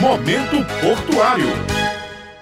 Momento Portuário.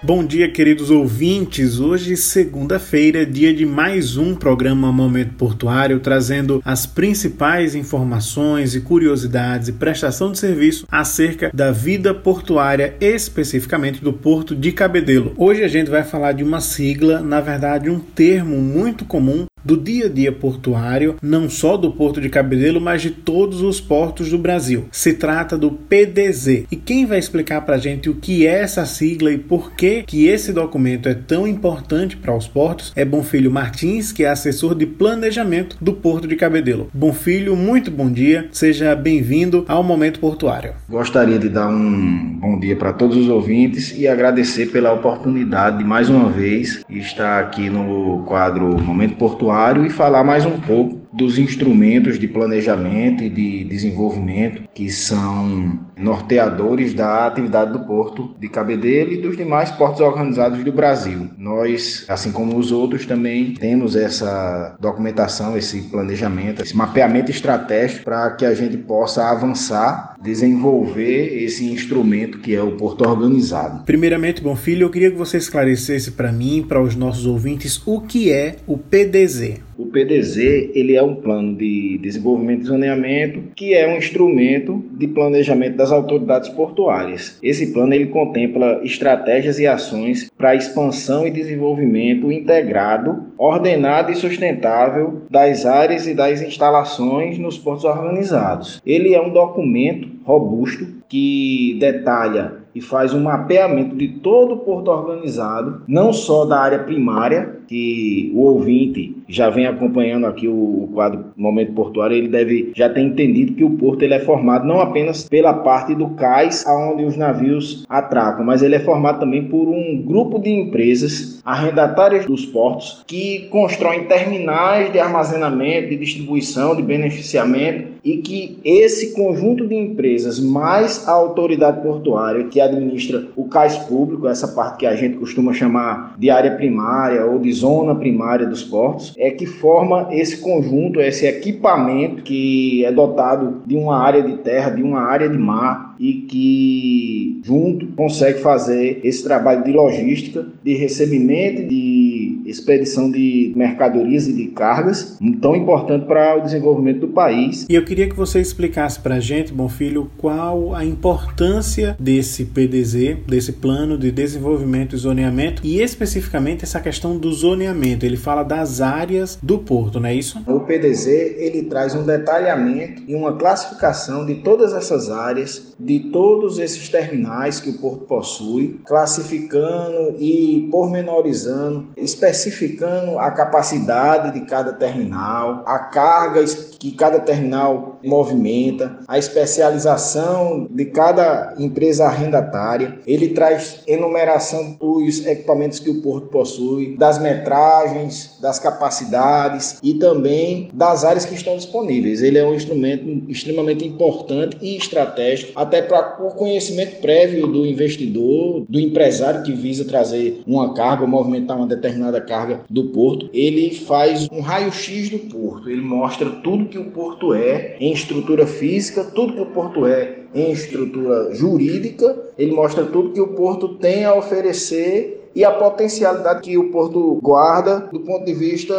Bom dia, queridos ouvintes. Hoje, segunda-feira, dia de mais um programa Momento Portuário, trazendo as principais informações e curiosidades e prestação de serviço acerca da vida portuária, especificamente do Porto de Cabedelo. Hoje a gente vai falar de uma sigla, na verdade, um termo muito comum do dia a dia portuário, não só do Porto de Cabedelo, mas de todos os portos do Brasil. Se trata do PDZ. E quem vai explicar para a gente o que é essa sigla e por que, que esse documento é tão importante para os portos é Bonfilho Martins, que é assessor de planejamento do Porto de Cabedelo. Bonfilho, muito bom dia, seja bem-vindo ao Momento Portuário. Gostaria de dar um bom dia para todos os ouvintes e agradecer pela oportunidade de mais uma vez estar aqui no quadro Momento Portuário e falar mais um pouco dos instrumentos de planejamento e de desenvolvimento que são norteadores da atividade do Porto de Cabedelo e dos demais portos organizados do Brasil. Nós, assim como os outros, também temos essa documentação, esse planejamento, esse mapeamento estratégico para que a gente possa avançar, desenvolver esse instrumento que é o Porto Organizado. Primeiramente, bom filho, eu queria que você esclarecesse para mim, para os nossos ouvintes, o que é o PDZ. O PDZ ele é um plano de desenvolvimento e zoneamento que é um instrumento de planejamento das autoridades portuárias. Esse plano ele contempla estratégias e ações para expansão e desenvolvimento integrado, ordenado e sustentável das áreas e das instalações nos portos organizados. Ele é um documento robusto que detalha e faz um mapeamento de todo o porto organizado, não só da área primária, que o ouvinte já vem acompanhando aqui o quadro Momento Portuário, ele deve já ter entendido que o porto ele é formado não apenas pela parte do cais aonde os navios atracam, mas ele é formado também por um grupo de empresas arrendatárias dos portos que constroem terminais de armazenamento, de distribuição, de beneficiamento e que esse conjunto de empresas mais a autoridade portuária que administra o cais público, essa parte que a gente costuma chamar de área primária ou de zona primária dos portos, é que forma esse conjunto, esse equipamento que é dotado de uma área de terra, de uma área de mar e que junto consegue fazer esse trabalho de logística, de recebimento, de expedição de mercadorias e de cargas, tão importante para o desenvolvimento do país. E eu queria que você explicasse para a gente, bom filho, qual a importância desse PDZ, desse plano de desenvolvimento e zoneamento, e especificamente essa questão do zoneamento. Ele fala das áreas do porto, não é isso? O PDZ ele traz um detalhamento e uma classificação de todas essas áreas, de todos esses terminais que o porto possui, classificando e pormenorizando, especificando a capacidade de cada terminal, a carga que cada terminal movimenta, a especialização de cada empresa arrendatária. Ele traz enumeração dos equipamentos que o porto possui, das metragens, das capacidades e também das áreas que estão disponíveis. Ele é um instrumento extremamente importante e estratégico, até para o conhecimento prévio do investidor, do empresário que visa trazer uma carga ou movimentar uma determinada carga do porto. Ele faz um raio-x do porto, ele mostra tudo que o porto é em estrutura física, tudo que o porto é em estrutura jurídica, ele mostra tudo que o porto tem a oferecer e a potencialidade que o porto guarda do ponto de vista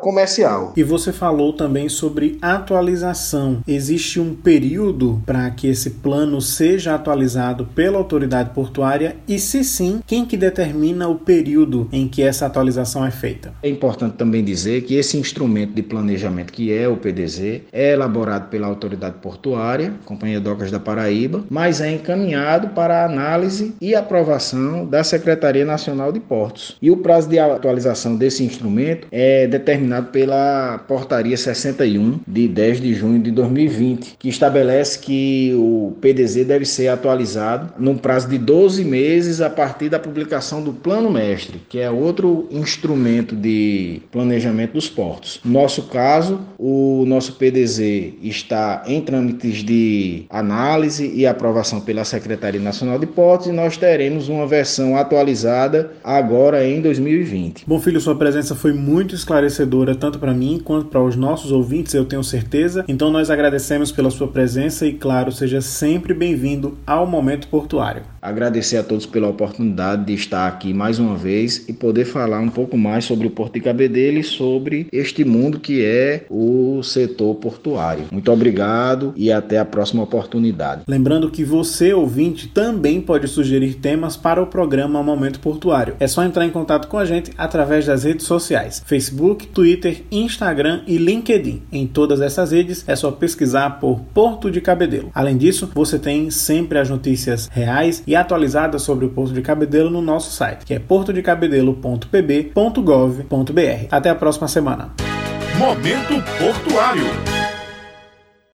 comercial. E você falou também sobre atualização. Existe um período para que esse plano seja atualizado pela autoridade portuária e se sim, quem que determina o período em que essa atualização é feita? É importante também dizer que esse instrumento de planejamento que é o PDZ é elaborado pela autoridade portuária, Companhia Docas da Paraíba, mas é encaminhado para análise e aprovação da Secretaria Nacional Nacional de Portos. E o prazo de atualização desse instrumento é determinado pela Portaria 61 de 10 de junho de 2020, que estabelece que o PDZ deve ser atualizado num prazo de 12 meses a partir da publicação do Plano Mestre, que é outro instrumento de planejamento dos portos. No nosso caso, o nosso PDZ está em trâmites de análise e aprovação pela Secretaria Nacional de Portos e nós teremos uma versão atualizada agora em 2020. Bom, filho, sua presença foi muito esclarecedora tanto para mim quanto para os nossos ouvintes, eu tenho certeza. Então nós agradecemos pela sua presença e, claro, seja sempre bem-vindo ao Momento Portuário. Agradecer a todos pela oportunidade de estar aqui mais uma vez e poder falar um pouco mais sobre o Porto de Cabedelo e sobre este mundo que é o setor portuário. Muito obrigado e até a próxima oportunidade. Lembrando que você, ouvinte, também pode sugerir temas para o programa Momento Portuário. É só entrar em contato com a gente através das redes sociais: Facebook, Twitter, Instagram e LinkedIn. Em todas essas redes é só pesquisar por Porto de Cabedelo. Além disso, você tem sempre as notícias reais e atualizadas sobre o Porto de Cabedelo no nosso site, que é portodecabedelo.pb.gov.br. Até a próxima semana. Momento Portuário.